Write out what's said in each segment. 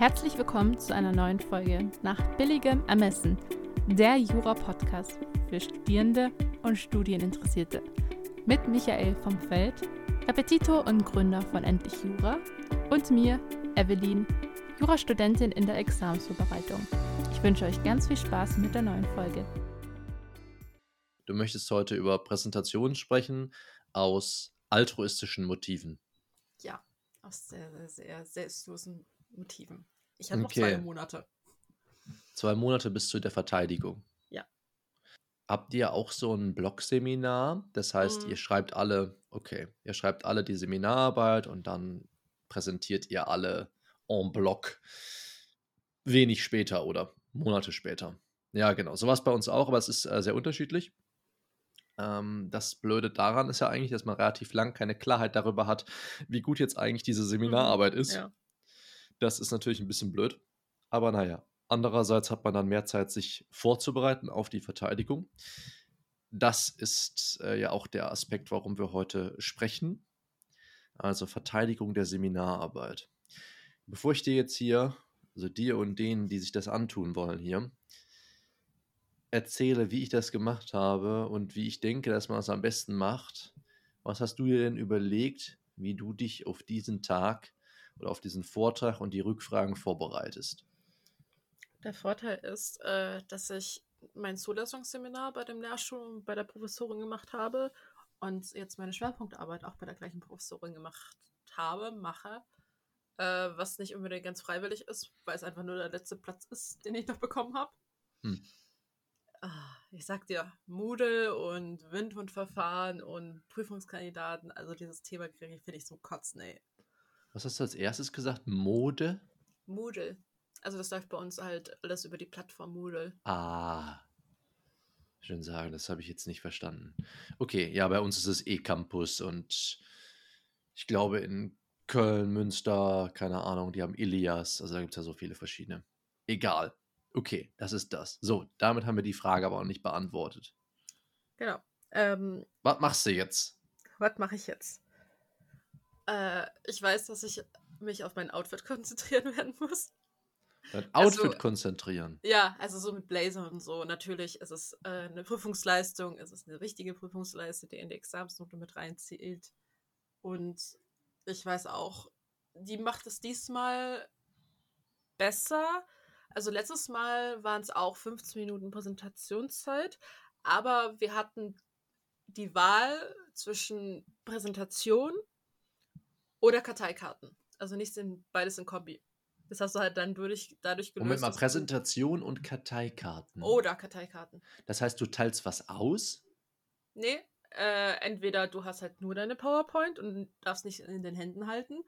Herzlich willkommen zu einer neuen Folge nach billigem Ermessen, der Jura-Podcast für Studierende und Studieninteressierte. Mit Michael vom Feld, Repetitor und Gründer von Endlich Jura und mir, Evelyn, Jurastudentin in der Examensvorbereitung. Ich wünsche euch ganz viel Spaß mit der neuen Folge. Du möchtest heute über Präsentationen sprechen aus altruistischen Motiven. Ja, aus sehr, sehr, sehr selbstlosen Motiven. Ich habe noch zwei Monate. Zwei Monate bis zu der Verteidigung. Ja. Habt ihr auch so ein Blog-Seminar? Das heißt, Mhm. ihr schreibt alle, okay, ihr schreibt alle die Seminararbeit und dann präsentiert ihr alle en bloc wenig später oder Monate später. Ja, genau. Sowas bei uns auch, aber es ist äh, sehr unterschiedlich. Ähm, das Blöde daran ist ja eigentlich, dass man relativ lang keine Klarheit darüber hat, wie gut jetzt eigentlich diese Seminararbeit ist. Ja. Das ist natürlich ein bisschen blöd. Aber naja, andererseits hat man dann mehr Zeit, sich vorzubereiten auf die Verteidigung. Das ist äh, ja auch der Aspekt, warum wir heute sprechen. Also Verteidigung der Seminararbeit. Bevor ich dir jetzt hier, also dir und denen, die sich das antun wollen hier, erzähle, wie ich das gemacht habe und wie ich denke, dass man es am besten macht, was hast du dir denn überlegt, wie du dich auf diesen Tag oder auf diesen Vortrag und die Rückfragen vorbereitest? Der Vorteil ist, äh, dass ich mein Zulassungsseminar bei dem Lehrstuhl bei der Professorin gemacht habe und jetzt meine Schwerpunktarbeit auch bei der gleichen Professorin gemacht habe, mache, äh, was nicht unbedingt ganz freiwillig ist, weil es einfach nur der letzte Platz ist, den ich noch bekommen habe. Hm. Ah, Ich sag dir, Moodle und Windhundverfahren und Prüfungskandidaten, also dieses Thema kriege ich, finde ich so kotzen, ey. Was hast du als erstes gesagt? Mode? Moodle. Also das läuft bei uns halt alles über die Plattform Moodle. Ah. Schön sagen, das habe ich jetzt nicht verstanden. Okay, ja, bei uns ist es E-Campus und ich glaube in Köln, Münster, keine Ahnung, die haben Ilias, also da gibt es ja so viele verschiedene. Egal. Okay, das ist das. So, damit haben wir die Frage aber auch nicht beantwortet. Genau. Ähm, Was machst du jetzt? was mache ich jetzt? Äh, ich weiß, dass ich mich auf mein Outfit konzentrieren werden muss. Dein Also- Outfit konzentrieren. Ja, also so mit Blazer und so. Natürlich ist es äh, eine Prüfungsleistung, es ist eine richtige Prüfungsleistung, die in die Examensnote mit reinzählt. Und ich weiß auch, die macht es diesmal besser. Also letztes Mal waren es auch 15 Minuten Präsentationszeit, aber wir hatten die Wahl zwischen Präsentation oder Karteikarten. Also nicht in, beides in Kombi. Das hast du halt dann durch, dadurch gelöst. Moment mal, Präsentation und Karteikarten. Oder Karteikarten. Das heißt, du teilst was aus? Nee, äh, entweder du hast halt nur deine PowerPoint und darfst nicht in den Händen halten,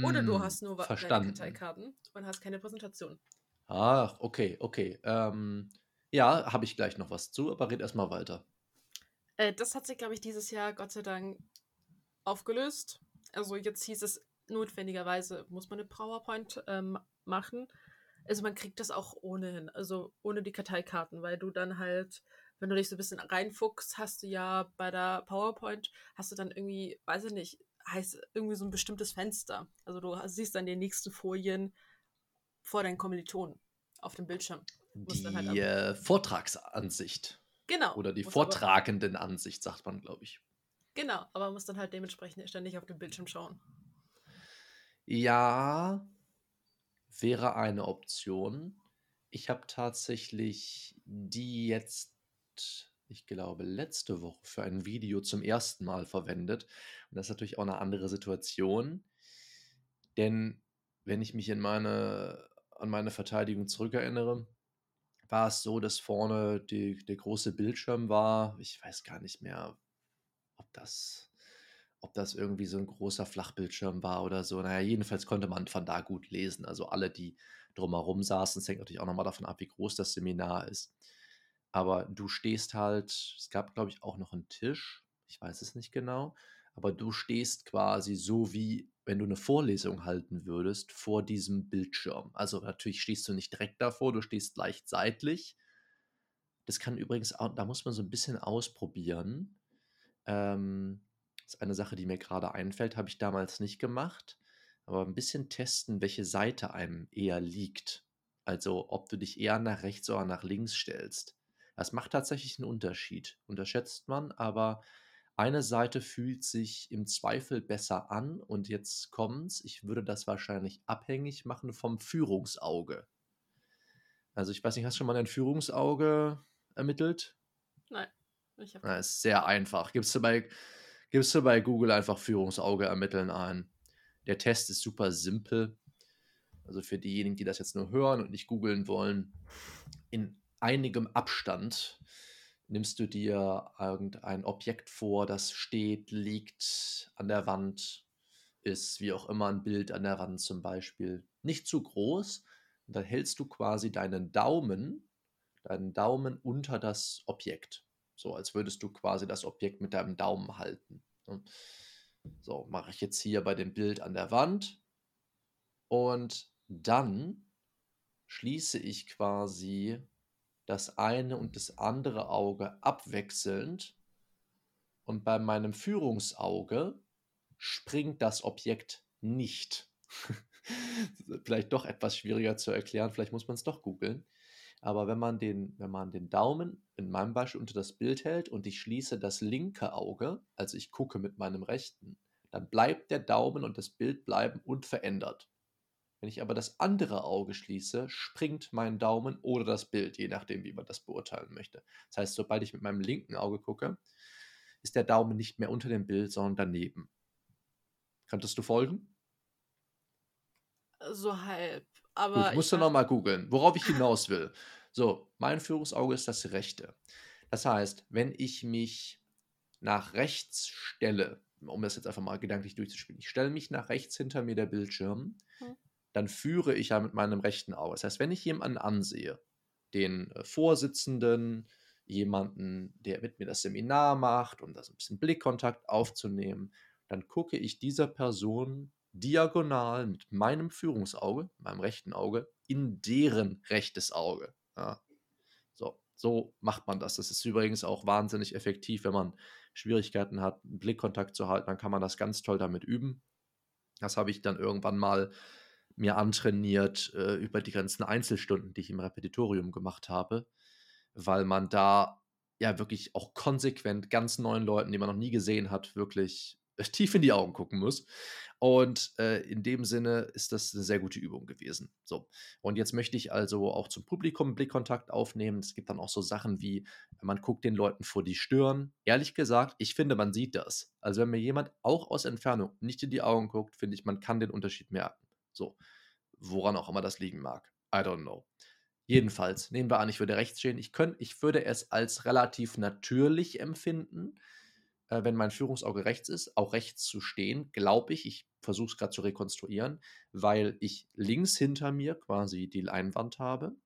oder du Mm, hast nur wa- deine Verstanden. Karteikarten und hast keine Präsentation. Ach, okay, okay. Ähm, ja, habe ich gleich noch was zu, aber red erstmal weiter. Äh, das hat sich, glaube ich, dieses Jahr Gott sei Dank aufgelöst. Also jetzt hieß es, notwendigerweise muss man eine PowerPoint ähm, machen. Also man kriegt das auch ohnehin, also ohne die Karteikarten, weil du dann halt, wenn du dich so ein bisschen reinfuchst, hast du ja bei der PowerPoint, hast du dann irgendwie, weiß ich nicht, heißt irgendwie so ein bestimmtes Fenster. Also du siehst dann die nächsten Folien vor deinen Kommilitonen auf dem Bildschirm. Muss Die halt äh, Vortragsansicht Genau. oder die vortragenden Ansicht, sagt man, glaube ich. Genau, aber man muss dann halt dementsprechend ständig auf den Bildschirm schauen. Ja, wäre eine Option. Ich habe tatsächlich die jetzt, ich glaube, letzte Woche für ein Video zum ersten Mal verwendet. Und das ist natürlich auch eine andere Situation. Denn wenn ich mich in meine, an meine Verteidigung zurückerinnere, war es so, dass vorne die, der große Bildschirm war. Ich weiß gar nicht mehr, ob das, ob das irgendwie so ein großer Flachbildschirm war oder so. Naja, jedenfalls konnte man von da gut lesen. Also alle, die drumherum saßen, es hängt natürlich auch nochmal davon ab, wie groß das Seminar ist. Aber du stehst halt, es gab, glaube ich, auch noch einen Tisch. Ich weiß es nicht genau. Aber du stehst quasi so wie, wenn du eine Vorlesung halten würdest, vor diesem Bildschirm. Also natürlich stehst du nicht direkt davor, du stehst leicht seitlich. Das kann übrigens auch, da muss man so ein bisschen ausprobieren. Ähm, ist eine Sache, die mir gerade einfällt, habe ich damals nicht gemacht. aber ein bisschen testen, welche Seite einem eher liegt. Also ob du dich eher nach rechts oder nach links stellst. Das macht tatsächlich einen Unterschied. Unterschätzt man, aber eine Seite fühlt sich im Zweifel besser an und jetzt kommt's. Ich würde das wahrscheinlich abhängig machen vom Führungsauge. Also ich weiß nicht, hast du schon mal ein Führungsauge ermittelt? Nein. Ich Das ist sehr einfach. Gibst du, bei, gibst du bei Google einfach Führungsauge ermitteln ein. Der Test ist super simpel. Also für diejenigen, die das jetzt nur hören und nicht googeln wollen, in einigem Abstand nimmst du dir irgendein Objekt vor, das steht, liegt an der Wand, ist wie auch immer ein Bild an der Wand zum Beispiel, nicht zu groß. Und dann hältst du quasi deinen Daumen, deinen Daumen unter das Objekt. So als würdest du quasi das Objekt mit deinem Daumen halten. ne? So, mache ich jetzt hier bei dem Bild an der Wand. Und dann schließe ich quasi das eine und das andere Auge abwechselnd. Und bei meinem Führungsauge springt das Objekt nicht. vielleicht doch etwas schwieriger zu erklären, vielleicht muss man es doch googeln. Aber wenn man, den, wenn man den Daumen in meinem Beispiel unter das Bild hält und ich schließe das linke Auge, also ich gucke mit meinem rechten, dann bleibt der Daumen und das Bild bleiben unverändert. Wenn ich aber das andere Auge schließe, springt mein Daumen oder das Bild, je nachdem, wie man das beurteilen möchte. Das heißt, sobald ich mit meinem linken Auge gucke, ist der Daumen nicht mehr unter dem Bild, sondern daneben. Könntest du folgen? So halb. Gut, Aber musst ich du nochmal googeln, worauf ich hinaus will. So, mein Führungsauge ist das rechte. Das heißt, wenn ich mich nach rechts stelle, um das jetzt einfach mal gedanklich durchzuspielen, ich stelle mich nach rechts hinter mir der Bildschirm, Hm. dann führe ich ja mit meinem rechten Auge. Das heißt, wenn ich jemanden ansehe, den äh, Vorsitzenden, jemanden, der mit mir das Seminar macht, um das ein bisschen Blickkontakt aufzunehmen, dann gucke ich dieser Person diagonal mit meinem Führungsauge, meinem rechten Auge, in deren rechtes Auge. Ja. So, so macht man das. Das ist übrigens auch wahnsinnig effektiv, wenn man Schwierigkeiten hat, einen Blickkontakt zu halten, dann kann man das ganz toll damit üben. Das habe ich dann irgendwann mal mir antrainiert äh, über die ganzen Einzelstunden, die ich im Repetitorium gemacht habe, weil man da ja wirklich auch konsequent ganz neuen Leuten, die man noch nie gesehen hat, wirklich tief in die Augen gucken muss. Und äh, in dem Sinne ist das eine sehr gute Übung gewesen. So. Und jetzt möchte ich also auch zum Publikum Blickkontakt aufnehmen. Es gibt dann auch so Sachen wie, man guckt den Leuten vor die Stirn. Ehrlich gesagt, ich finde, man sieht das. Also wenn mir jemand auch aus Entfernung nicht in die Augen guckt, finde ich, man kann den Unterschied merken. So. Woran auch immer das liegen mag. I don't know. Jedenfalls, nehmen wir an, ich würde rechts stehen. Ich, könnt, ich würde es als relativ natürlich empfinden, äh, wenn mein Führungsauge rechts ist, auch rechts zu stehen, glaube ich. Ich versuche es gerade zu rekonstruieren, weil ich links hinter mir quasi die Leinwand habe.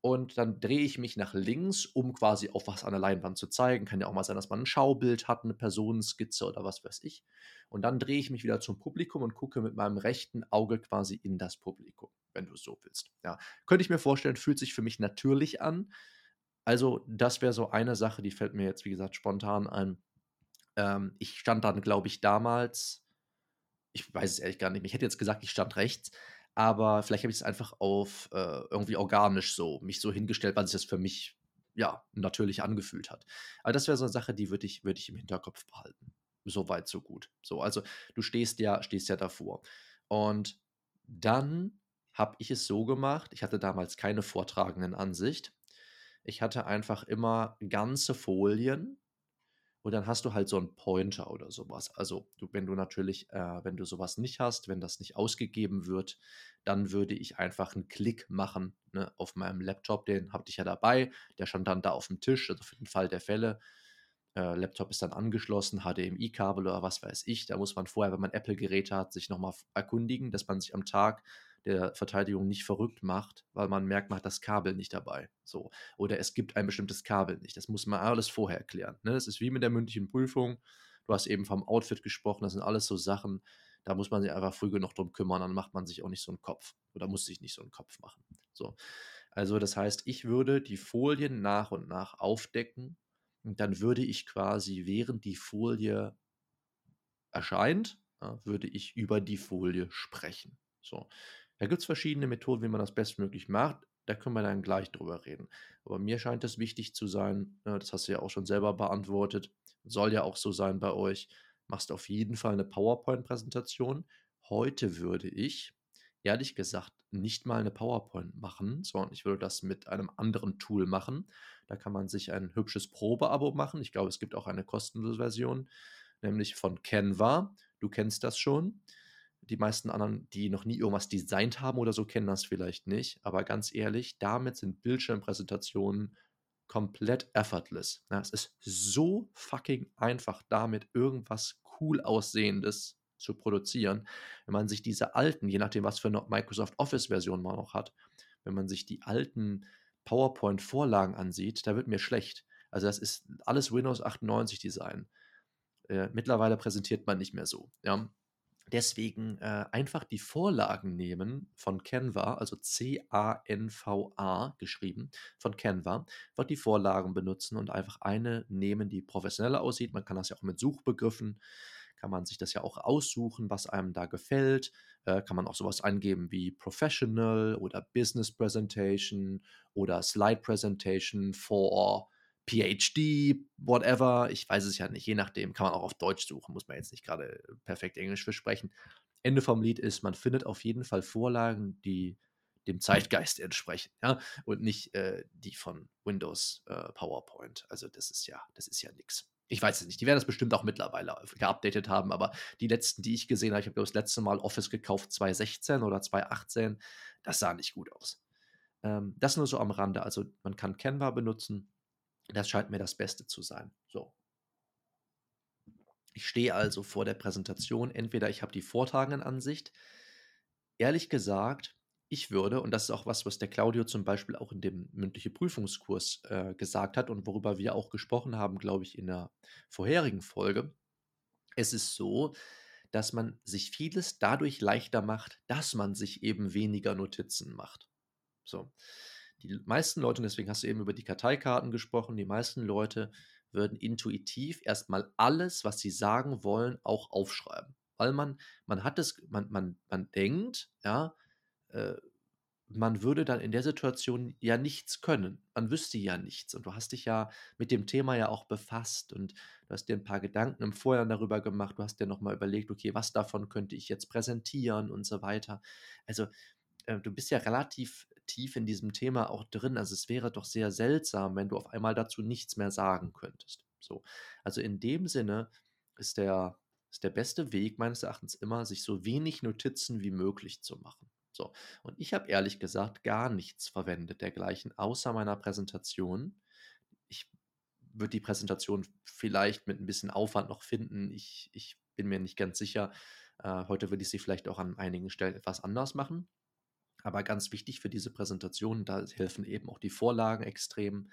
Und dann drehe ich mich nach links, um quasi auf was an der Leinwand zu zeigen. Kann ja auch mal sein, dass man ein Schaubild hat, eine Personenskizze oder was weiß ich. Und dann drehe ich mich wieder zum Publikum und gucke mit meinem rechten Auge quasi in das Publikum, wenn du es so willst. Ja, könnte ich mir vorstellen, fühlt sich für mich natürlich an. Also, das wäre so eine Sache, die fällt mir jetzt, wie gesagt, spontan ein. Ähm, ich stand dann, glaube ich, damals, ich weiß es ehrlich gar nicht, ich hätte jetzt gesagt, ich stand rechts, aber vielleicht habe ich es einfach auf äh, irgendwie organisch so mich so hingestellt, weil sich das für mich ja natürlich angefühlt hat. Aber das wäre so eine Sache, die würde ich, würde ich im Hinterkopf behalten. So weit, so gut. So, also du stehst ja, stehst ja davor. Und dann habe ich es so gemacht, ich hatte damals keine vortragenden Ansicht. Ich hatte einfach immer ganze Folien und dann hast du halt so einen Pointer oder sowas. Also, du, wenn du natürlich, äh, wenn du sowas nicht hast, wenn das nicht ausgegeben wird, dann würde ich einfach einen Klick machen ne, auf meinem Laptop. Den hatte ich ja dabei. Der stand dann da auf dem Tisch, also für den Fall der Fälle. Äh, Laptop ist dann angeschlossen, HDMI-Kabel oder was weiß ich. Da muss man vorher, wenn man Apple-Geräte hat, sich nochmal erkundigen, dass man sich am Tag der Verteidigung nicht verrückt macht, weil man merkt, man hat das Kabel nicht dabei. So. Oder es gibt ein bestimmtes Kabel nicht. Das muss man alles vorher erklären. Ne? Das ist wie mit der mündlichen Prüfung. Du hast eben vom Outfit gesprochen, das sind alles so Sachen, da muss man sich einfach früh genug drum kümmern, dann macht man sich auch nicht so einen Kopf. Oder muss sich nicht so einen Kopf machen. So. Also, das heißt, ich würde die Folien nach und nach aufdecken und dann würde ich quasi, während die Folie erscheint, ja, würde ich über die Folie sprechen. So. Da gibt es verschiedene Methoden, wie man das bestmöglich macht. Da können wir dann gleich drüber reden. Aber mir scheint es wichtig zu sein, ne, das hast du ja auch schon selber beantwortet, soll ja auch so sein bei euch, machst auf jeden Fall eine PowerPoint-Präsentation. Heute würde ich, ehrlich gesagt, nicht mal eine PowerPoint machen, sondern ich würde das mit einem anderen Tool machen. Da kann man sich ein hübsches Probeabo machen. Ich glaube, es gibt auch eine kostenlose Version, nämlich von Canva. Du kennst das schon. Die meisten anderen, die noch nie irgendwas designt haben oder so, kennen das vielleicht nicht. Aber ganz ehrlich, damit sind Bildschirmpräsentationen komplett effortless. Ja, es ist so fucking einfach, damit irgendwas cool aussehendes zu produzieren. Wenn man sich diese alten, je nachdem, was für eine Microsoft Office-Version man noch hat, wenn man sich die alten PowerPoint-Vorlagen ansieht, da wird mir schlecht. Also das ist alles Windows 98 Design. Äh, mittlerweile präsentiert man nicht mehr so. Ja. Deswegen äh, einfach die Vorlagen nehmen von Canva, also C-A-N-V-A geschrieben, von Canva, einfach die Vorlagen benutzen und einfach eine nehmen, die professioneller aussieht. Man kann das ja auch mit Suchbegriffen, kann man sich das ja auch aussuchen, was einem da gefällt. Äh, kann man auch sowas eingeben wie Professional oder Business Presentation oder Slide Presentation for PhD, whatever, ich weiß es ja nicht, je nachdem, kann man auch auf Deutsch suchen, muss man jetzt nicht gerade perfekt Englisch für. Ende vom Lied ist, man findet auf jeden Fall Vorlagen, die dem Zeitgeist entsprechen, ja, und nicht äh, die von Windows äh, PowerPoint. Also das ist ja, das ist ja nichts. Ich weiß es nicht. Die werden das bestimmt auch mittlerweile geupdatet haben, aber die letzten, die ich gesehen habe, ich habe das letzte Mal Office gekauft 2016 oder 2018, das sah nicht gut aus. Ähm, das nur so am Rande. Also man kann Canva benutzen, das scheint mir das Beste zu sein. So. Ich stehe also vor der Präsentation. Entweder ich habe die vortragenden Ansicht. Ehrlich gesagt, ich würde, und das ist auch was, was der Claudio zum Beispiel auch in dem mündliche Prüfungskurs äh, gesagt hat und worüber wir auch gesprochen haben, glaube ich, in der vorherigen Folge. Es ist so, dass man sich vieles dadurch leichter macht, dass man sich eben weniger Notizen macht. So. Die meisten Leute, und deswegen hast du eben über die Karteikarten gesprochen, die meisten Leute würden intuitiv erstmal alles, was sie sagen wollen, auch aufschreiben. Weil man, man hat es, man, man, man denkt, ja, äh, man würde dann in der Situation ja nichts können. Man wüsste ja nichts. Und du hast dich ja mit dem Thema ja auch befasst und du hast dir ein paar Gedanken im Vorjahr darüber gemacht. Du hast dir nochmal überlegt, okay, was davon könnte ich jetzt präsentieren und so weiter. Also, äh, du bist ja relativ tief in diesem Thema auch drin. Also es wäre doch sehr seltsam, wenn du auf einmal dazu nichts mehr sagen könntest. So. Also in dem Sinne ist der, ist der beste Weg meines Erachtens immer, sich so wenig Notizen wie möglich zu machen. So. Und ich habe ehrlich gesagt gar nichts verwendet dergleichen, außer meiner Präsentation. Ich würde die Präsentation vielleicht mit ein bisschen Aufwand noch finden. Ich, ich bin mir nicht ganz sicher. Äh, heute würde ich sie vielleicht auch an einigen Stellen etwas anders machen. Aber ganz wichtig für diese Präsentation, da helfen eben auch die Vorlagen extrem,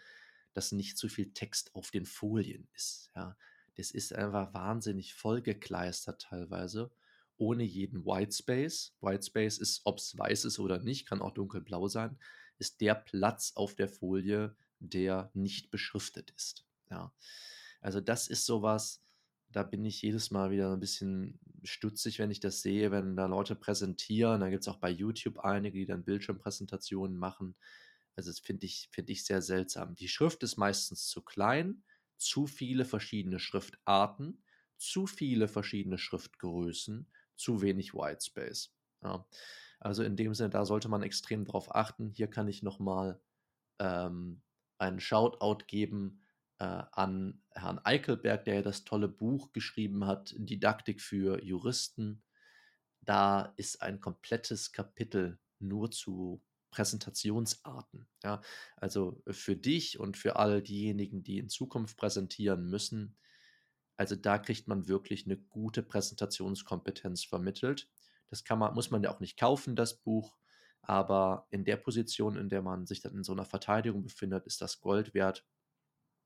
dass nicht zu viel Text auf den Folien ist. Ja. Das ist einfach wahnsinnig vollgekleistert teilweise, ohne jeden Whitespace. Whitespace ist, ob es weiß ist oder nicht, kann auch dunkelblau sein, ist der Platz auf der Folie, der nicht beschriftet ist. Ja. Also das ist sowas, da bin ich jedes Mal wieder ein bisschen stutzig, wenn ich das sehe, wenn da Leute präsentieren. Da gibt es auch bei YouTube einige, die dann Bildschirmpräsentationen machen. Also das finde ich, find ich sehr seltsam. Die Schrift ist meistens zu klein, zu viele verschiedene Schriftarten, zu viele verschiedene Schriftgrößen, zu wenig Whitespace. Ja. Also in dem Sinne, da sollte man extrem drauf achten. Hier kann ich nochmal ähm, einen Shoutout geben an Herrn Eichelberg, der ja das tolle Buch geschrieben hat, Didaktik für Juristen. Da ist ein komplettes Kapitel nur zu Präsentationsarten. Ja, also für dich und für all diejenigen, die in Zukunft präsentieren müssen. Also da kriegt man wirklich eine gute Präsentationskompetenz vermittelt. Das kann man, muss man ja auch nicht kaufen, das Buch. Aber in der Position, in der man sich dann in so einer Verteidigung befindet, ist das Gold wert.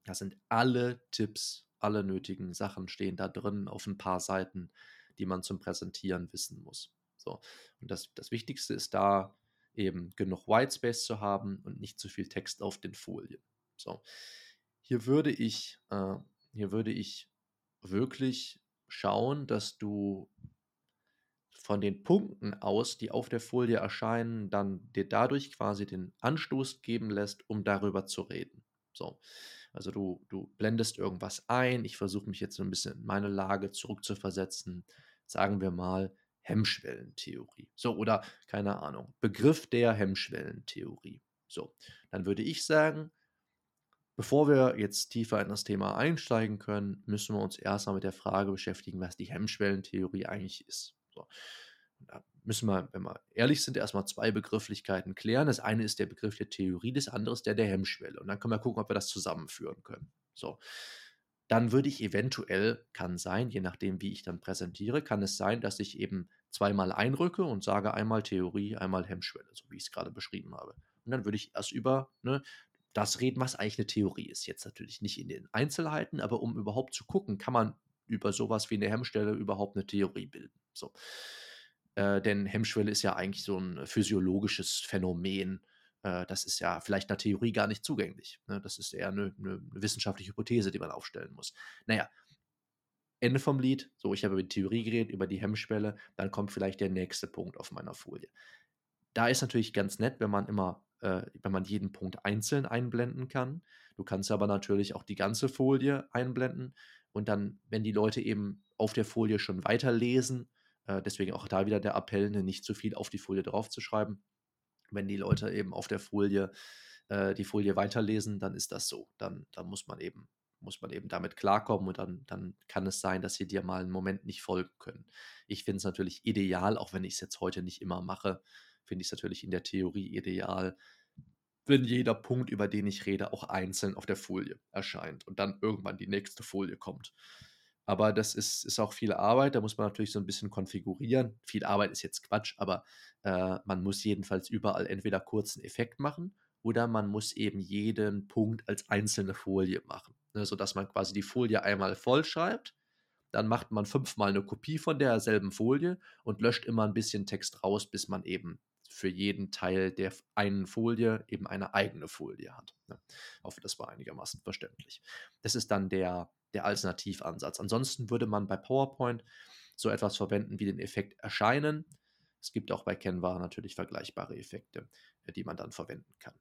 Da sind alle Tipps, alle nötigen Sachen stehen da drin auf ein paar Seiten, die man zum Präsentieren wissen muss. So. Und das, das Wichtigste ist da eben genug Whitespace zu haben und nicht zu viel Text auf den Folien. So. Hier würde ich, äh, hier würde ich wirklich schauen, dass du von den Punkten aus, die auf der Folie erscheinen, dann dir dadurch quasi den Anstoß geben lässt, um darüber zu reden. So. Also du, du blendest irgendwas ein. Ich versuche mich jetzt so ein bisschen in meine Lage zurückzuversetzen. Sagen wir mal Hemmschwellentheorie. So, oder keine Ahnung, Begriff der Hemmschwellentheorie. So, dann würde ich sagen, bevor wir jetzt tiefer in das Thema einsteigen können, müssen wir uns erstmal mit der Frage beschäftigen, was die Hemmschwellentheorie eigentlich ist. So. Da müssen wir, wenn wir ehrlich sind, erstmal zwei Begrifflichkeiten klären. Das eine ist der Begriff der Theorie, das andere ist der der Hemmschwelle. Und dann können wir gucken, ob wir das zusammenführen können. So. Dann würde ich eventuell, kann sein, je nachdem, wie ich dann präsentiere, kann es sein, dass ich eben zweimal einrücke und sage einmal Theorie, einmal Hemmschwelle, so wie ich es gerade beschrieben habe. Und dann würde ich erst über ne, das reden, was eigentlich eine Theorie ist. Jetzt natürlich nicht in den Einzelheiten, aber um überhaupt zu gucken, kann man über sowas wie eine Hemmschwelle überhaupt eine Theorie bilden. So. Äh, denn Hemmschwelle ist ja eigentlich so ein physiologisches Phänomen. Äh, das ist ja vielleicht einer Theorie gar nicht zugänglich. Ne? Das ist eher eine, eine, wissenschaftliche Hypothese, die man aufstellen muss. Naja, Ende vom Lied. So, ich habe über die Theorie geredet, über die Hemmschwelle. Dann kommt vielleicht der nächste Punkt auf meiner Folie. Da ist natürlich ganz nett, wenn man immer, äh, wenn man jeden Punkt einzeln einblenden kann. Du kannst aber natürlich auch die ganze Folie einblenden und dann, wenn die Leute eben auf der Folie schon weiterlesen, deswegen auch da wieder der Appell, ne, nicht zu viel auf die Folie draufzuschreiben. Wenn die Leute eben auf der Folie äh, die Folie weiterlesen, dann ist das so. Dann, dann muss man eben muss man eben damit klarkommen und dann, dann kann es sein, dass sie dir mal einen Moment nicht folgen können. Ich finde es natürlich ideal, auch wenn ich es jetzt heute nicht immer mache, finde ich es natürlich in der Theorie ideal, wenn jeder Punkt, über den ich rede, auch einzeln auf der Folie erscheint und dann irgendwann die nächste Folie kommt. Aber das ist, ist auch viel Arbeit. Da muss man natürlich so ein bisschen konfigurieren. Viel Arbeit ist jetzt Quatsch, aber äh, man muss jedenfalls überall entweder kurzen Effekt machen oder man muss eben jeden Punkt als einzelne Folie machen. Ne, sodass man quasi die Folie einmal voll schreibt. Dann macht man fünfmal eine Kopie von derselben Folie und löscht immer ein bisschen Text raus, bis man eben für jeden Teil der einen Folie eben eine eigene Folie hat. Ne? Ich hoffe, das war einigermaßen verständlich. Das ist dann der, der Alternativansatz. Ansonsten würde man bei PowerPoint so etwas verwenden wie den Effekt Erscheinen. Es gibt auch bei Canva natürlich vergleichbare Effekte, äh, die man dann verwenden kann.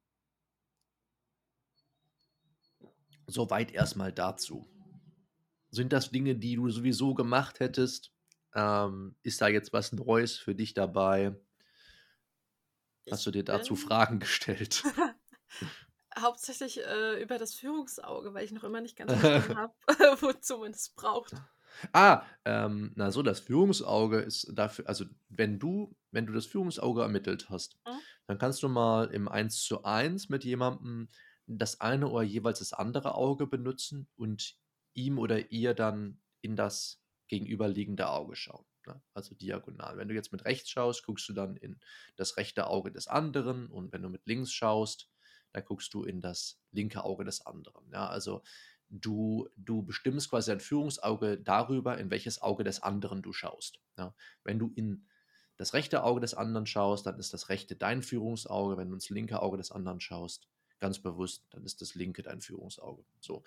Soweit erstmal dazu. Sind das Dinge, die du sowieso gemacht hättest? Ähm, ist da jetzt was Neues für dich dabei? Hast du dir dazu Fragen gestellt? Hauptsächlich äh, über das Führungsauge, weil ich noch immer nicht ganz verstanden habe, wozu man es braucht. Ah, ähm, na so, das Führungsauge ist dafür, also wenn du, wenn du das Führungsauge ermittelt hast, mhm. dann kannst du mal im 1 zu 1 mit jemandem das eine oder jeweils das andere Auge benutzen und ihm oder ihr dann in das gegenüberliegende Auge schauen ne? also diagonal. Wenn du jetzt mit rechts schaust, guckst du dann in das rechte Auge des anderen und wenn du mit links schaust, dann guckst du in das linke Auge des anderen. Ja, also du, du bestimmst quasi dein Führungsauge darüber, in welches Auge des anderen du schaust. Ja, wenn du in das rechte Auge des anderen schaust, dann ist das rechte dein Führungsauge. Wenn du ins linke Auge des anderen schaust, ganz bewusst, dann ist das linke dein Führungsauge. So.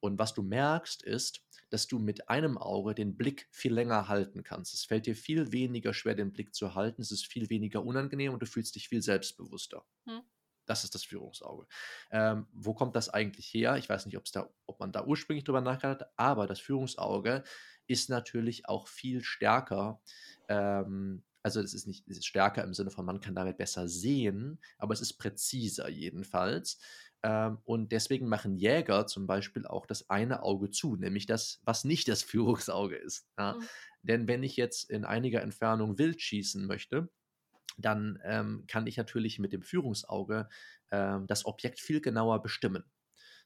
Und was du merkst, ist, dass du mit einem Auge den Blick viel länger halten kannst. Es fällt dir viel weniger schwer, den Blick zu halten. Es ist viel weniger unangenehm und du fühlst dich viel selbstbewusster. Hm. Das ist das Führungsauge. Ähm, wo kommt das eigentlich her? Ich weiß nicht, da, ob man da ursprünglich drüber nachgedacht hat, aber das Führungsauge ist natürlich auch viel stärker. Ähm, also es ist nicht es ist stärker im Sinne von, man kann damit besser sehen, aber es ist präziser jedenfalls. Ähm, und deswegen machen Jäger zum Beispiel auch das eine Auge zu, nämlich das, was nicht das Führungsauge ist. Ja? Mhm. Denn wenn ich jetzt in einiger Entfernung wild schießen möchte, dann ähm, kann ich natürlich mit dem Führungsauge ähm, das Objekt viel genauer bestimmen.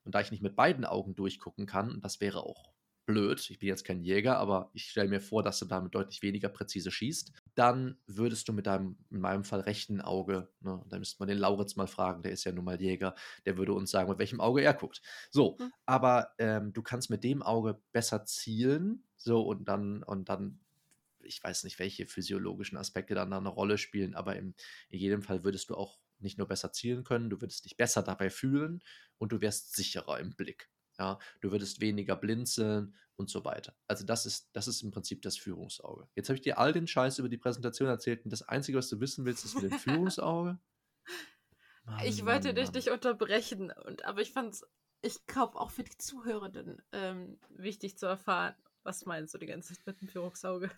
Und da ich nicht mit beiden Augen durchgucken kann, das wäre auch blöd, ich bin jetzt kein Jäger, aber ich stelle mir vor, dass du damit deutlich weniger präzise schießt, dann würdest du mit deinem, in meinem Fall rechten Auge, ne, da müsste man den Lauritz mal fragen, der ist ja nun mal Jäger, der würde uns sagen, mit welchem Auge er guckt. So, mhm. aber ähm, du kannst mit dem Auge besser zielen, so und dann, und dann ich weiß nicht, welche physiologischen Aspekte dann eine Rolle spielen, aber im, in jedem Fall würdest du auch nicht nur besser zielen können, du würdest dich besser dabei fühlen und du wärst sicherer im Blick. Ja, du würdest weniger blinzeln und so weiter. Also das ist, das ist im Prinzip das Führungsauge. Jetzt habe ich dir all den Scheiß über die Präsentation erzählt und das Einzige, was du wissen willst, ist mit dem Führungsauge. Mann, ich wollte Mann, dich Mann. nicht unterbrechen, und, aber ich fand es, ich glaube, auch für die Zuhörenden ähm, wichtig zu erfahren, was meinst du die ganze Zeit mit dem Führungsauge?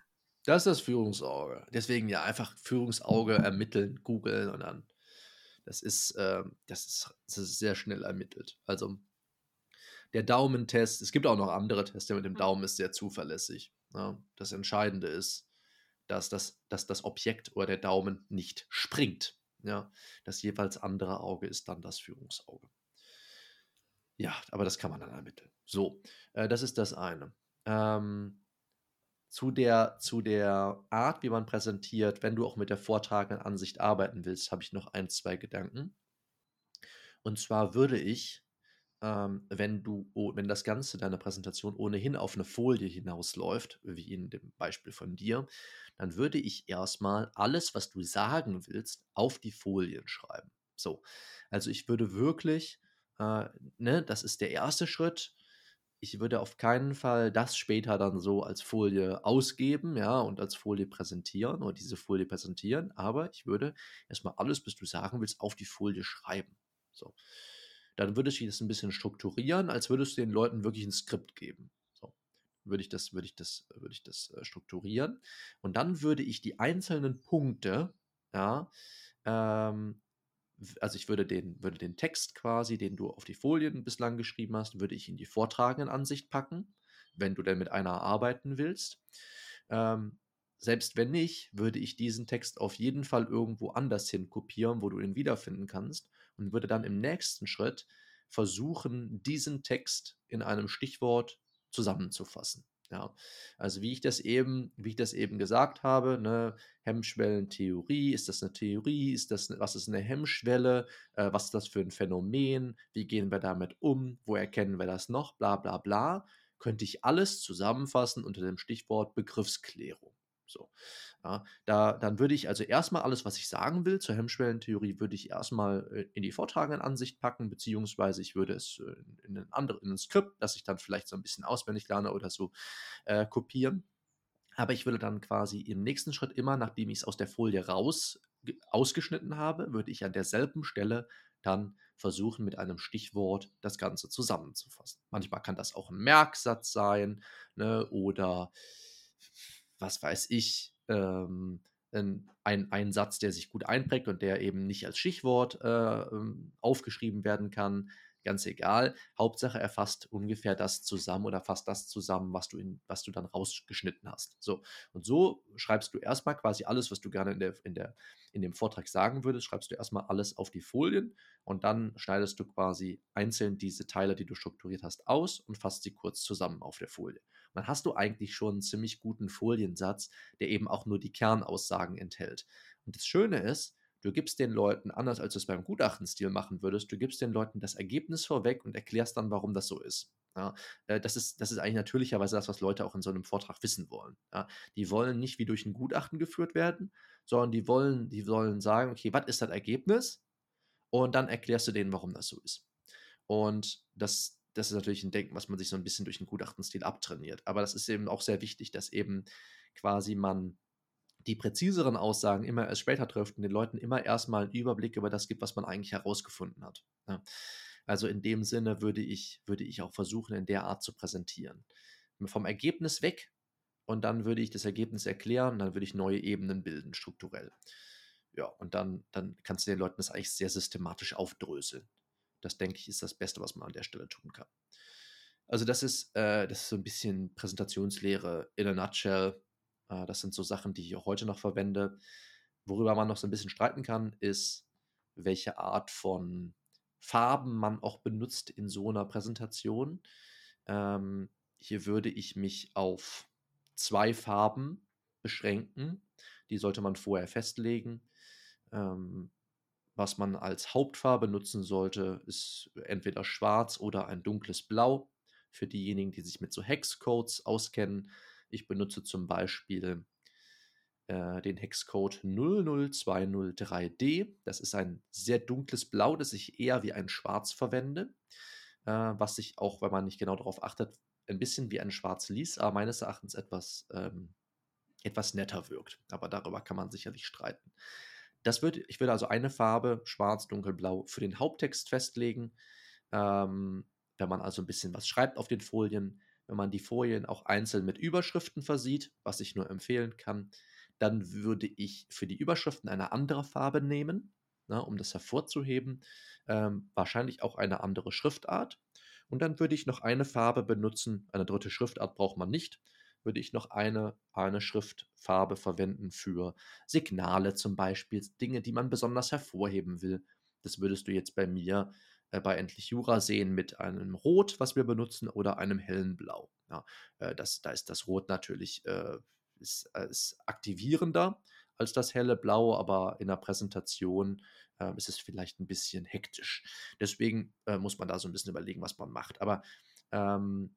Das ist das Führungsauge. Deswegen ja einfach Führungsauge ermitteln, googeln und dann. Das ist, äh, das ist, das ist sehr schnell ermittelt. Also der Daumentest, es gibt auch noch andere Tests, der mit dem mhm. Daumen ist sehr zuverlässig. Ja, ne? das Entscheidende ist, dass das, dass das Objekt oder der Daumen nicht springt. Ja, das jeweils andere Auge ist dann das Führungsauge. Ja, aber das kann man dann ermitteln. So, äh, das ist das eine. Ähm, zu der, zu der Art, wie man präsentiert, wenn du auch mit der vortragenden Ansicht arbeiten willst, habe ich noch ein, zwei Gedanken. Und zwar würde ich ähm, wenn du, wenn das Ganze deiner Präsentation ohnehin auf eine Folie hinausläuft, wie in dem Beispiel von dir, dann würde ich erstmal alles, was du sagen willst, auf die Folien schreiben. So, also ich würde wirklich, äh, ne, das ist der erste Schritt. Ich würde auf keinen Fall das später dann so als Folie ausgeben, ja, und als Folie präsentieren oder diese Folie präsentieren, aber ich würde erstmal alles, was du sagen willst, auf die Folie schreiben. So dann würde ich das ein bisschen strukturieren, als würdest du den Leuten wirklich ein Skript geben. So würde ich das, würde ich das, würde ich das äh, strukturieren. Und dann würde ich die einzelnen Punkte, ja, ähm, also ich würde den, würde den Text quasi, den du auf die Folien bislang geschrieben hast, würde ich in die vortragenden Ansicht packen, wenn du denn mit einer arbeiten willst. Ähm, selbst wenn nicht, würde ich diesen Text auf jeden Fall irgendwo anders hin kopieren, wo du ihn wiederfinden kannst und würde dann im nächsten Schritt versuchen, diesen Text in einem Stichwort zusammenzufassen. Ja, also wie ich das eben, wie ich das eben gesagt habe, ne, Hemmschwellentheorie, ist das eine Theorie, ist das, was ist eine Hemmschwelle, äh, was ist das für ein Phänomen, wie gehen wir damit um, wo erkennen wir das noch, bla bla bla, könnte ich alles zusammenfassen unter dem Stichwort Begriffsklärung. So. Ja, da, dann würde ich also erstmal alles, was ich sagen will zur Hemmschwellentheorie, würde ich erstmal äh, in die vortragenden Ansicht packen, beziehungsweise ich würde es äh, in, ein anderes, in ein Skript, das ich dann vielleicht so ein bisschen auswendig lerne oder so, äh, kopieren. Aber ich würde dann quasi im nächsten Schritt immer, nachdem ich es aus der Folie raus ausgeschnitten habe, würde ich an derselben Stelle dann versuchen, mit einem Stichwort das Ganze zusammenzufassen. Manchmal kann das auch ein Merksatz sein ne, oder was weiß ich, ähm, ein, ein Satz, der sich gut einprägt und der eben nicht als Stichwort äh, ähm, aufgeschrieben werden kann, ganz egal. Hauptsache, er fasst ungefähr das zusammen oder fasst das zusammen, was du, in, was du dann rausgeschnitten hast. So. Und so schreibst du erstmal quasi alles, was du gerne in, der, in, der, in dem Vortrag sagen würdest, schreibst du erstmal alles auf die Folien und dann schneidest du quasi einzeln diese Teile, die du strukturiert hast, aus und fasst sie kurz zusammen auf der Folie. Dann hast du eigentlich schon einen ziemlich guten Foliensatz, der eben auch nur die Kernaussagen enthält. Und das Schöne ist, Du gibst den Leuten, anders als du es beim Gutachtenstil machen würdest, du gibst den Leuten das Ergebnis vorweg und erklärst dann, warum das so ist. Ja, äh, das, ist, das ist eigentlich natürlicherweise das, was Leute auch in so einem Vortrag wissen wollen. Ja, die wollen nicht wie durch ein Gutachten geführt werden, sondern die wollen, die wollen sagen, okay, was ist das Ergebnis? Und dann erklärst du denen, warum das so ist. Und das, das ist natürlich ein Denken, was man sich so ein bisschen durch den Gutachtenstil abtrainiert. Aber das ist eben auch sehr wichtig, dass eben quasi man die präziseren Aussagen immer erst später trifft und den Leuten immer erstmal einen Überblick über das gibt, was man eigentlich herausgefunden hat. Ja. Also in dem Sinne würde ich, würde ich auch versuchen, in der Art zu präsentieren. Vom Ergebnis weg und dann würde ich das Ergebnis erklären, dann würde ich neue Ebenen bilden, strukturell. Ja, und dann, dann kannst du den Leuten das eigentlich sehr systematisch aufdröseln. Das denke ich, ist das Beste, was man an der Stelle tun kann. Also, das ist, äh, das ist so ein bisschen Präsentationslehre in a nutshell. Äh, das sind so Sachen, die ich auch heute noch verwende. Worüber man noch so ein bisschen streiten kann, ist, welche Art von Farben man auch benutzt in so einer Präsentation. Ähm, hier würde ich mich auf zwei Farben beschränken. Die sollte man vorher festlegen. Ähm, was man als Hauptfarbe nutzen sollte, ist entweder schwarz oder ein dunkles Blau. Für diejenigen, die sich mit so Hexcodes auskennen, ich benutze zum Beispiel äh, den Hexcode 00203D. Das ist ein sehr dunkles Blau, das ich eher wie ein Schwarz verwende, äh, was sich auch, wenn man nicht genau darauf achtet, ein bisschen wie ein Schwarz-Lies, aber meines Erachtens etwas, ähm, etwas netter wirkt. Aber darüber kann man sicherlich streiten. Das wird, ich würde also eine Farbe, schwarz, dunkelblau, für den Haupttext festlegen. Ähm, wenn man also ein bisschen was schreibt auf den Folien, wenn man die Folien auch einzeln mit Überschriften versieht, was ich nur empfehlen kann, dann würde ich für die Überschriften eine andere Farbe nehmen, ne, um das hervorzuheben. Ähm, wahrscheinlich auch eine andere Schriftart. Und dann würde ich noch eine Farbe benutzen, eine dritte Schriftart braucht man nicht, würde ich noch eine, eine Schriftfarbe verwenden für Signale zum Beispiel, Dinge, die man besonders hervorheben will. Das würdest du jetzt bei mir äh, bei Endlich Jura sehen mit einem Rot, was wir benutzen, oder einem hellen Blau. Ja, äh, das, da ist das Rot natürlich äh, ist, äh, ist aktivierender als das helle Blau, aber in der Präsentation äh, ist es vielleicht ein bisschen hektisch. Deswegen äh, muss man da so ein bisschen überlegen, was man macht. Aber ähm,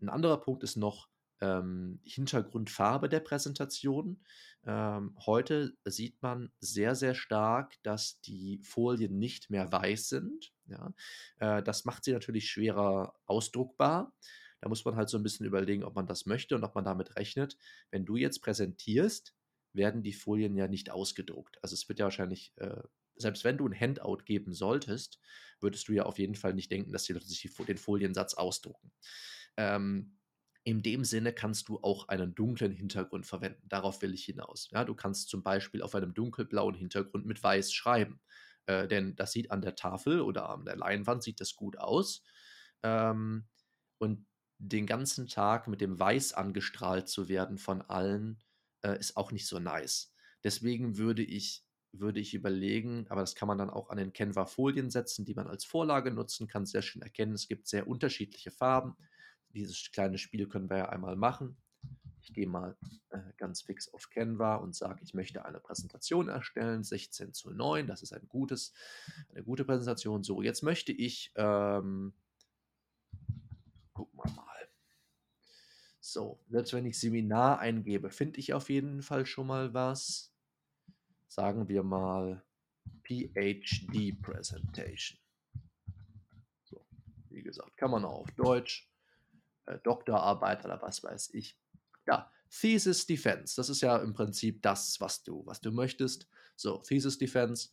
ein anderer Punkt ist noch, ähm, Hintergrundfarbe der Präsentation. Ähm, heute sieht man sehr, sehr stark, dass die Folien nicht mehr weiß sind. Ja? Äh, das macht sie natürlich schwerer ausdruckbar. Da muss man halt so ein bisschen überlegen, ob man das möchte und ob man damit rechnet. Wenn du jetzt präsentierst, werden die Folien ja nicht ausgedruckt. Also es wird ja wahrscheinlich, äh, selbst wenn du ein Handout geben solltest, würdest du ja auf jeden Fall nicht denken, dass die Leute sich den Foliensatz ausdrucken. Ähm, in dem Sinne kannst du auch einen dunklen Hintergrund verwenden. Darauf will ich hinaus. Ja, du kannst zum Beispiel auf einem dunkelblauen Hintergrund mit weiß schreiben. Äh, denn das sieht an der Tafel oder an der Leinwand sieht das gut aus. Ähm, und den ganzen Tag mit dem Weiß angestrahlt zu werden von allen, äh, ist auch nicht so nice. Deswegen würde ich, würde ich überlegen, aber das kann man dann auch an den Canva-Folien setzen, die man als Vorlage nutzen kann, sehr schön erkennen. Es gibt sehr unterschiedliche Farben dieses kleine Spiel können wir ja einmal machen. Ich gehe mal äh, ganz fix auf Canva und sage, ich möchte eine Präsentation erstellen, 16 zu 9, das ist ein gutes, eine gute Präsentation. So, jetzt möchte ich, ähm, gucken wir mal. So, selbst wenn ich Seminar eingebe, finde ich auf jeden Fall schon mal was. Sagen wir mal PhD Presentation. So, wie gesagt, kann man auch auf Deutsch Doktorarbeit oder was weiß ich. Ja, Thesis Defense, das ist ja im Prinzip das, was du, was du möchtest. So, Thesis Defense,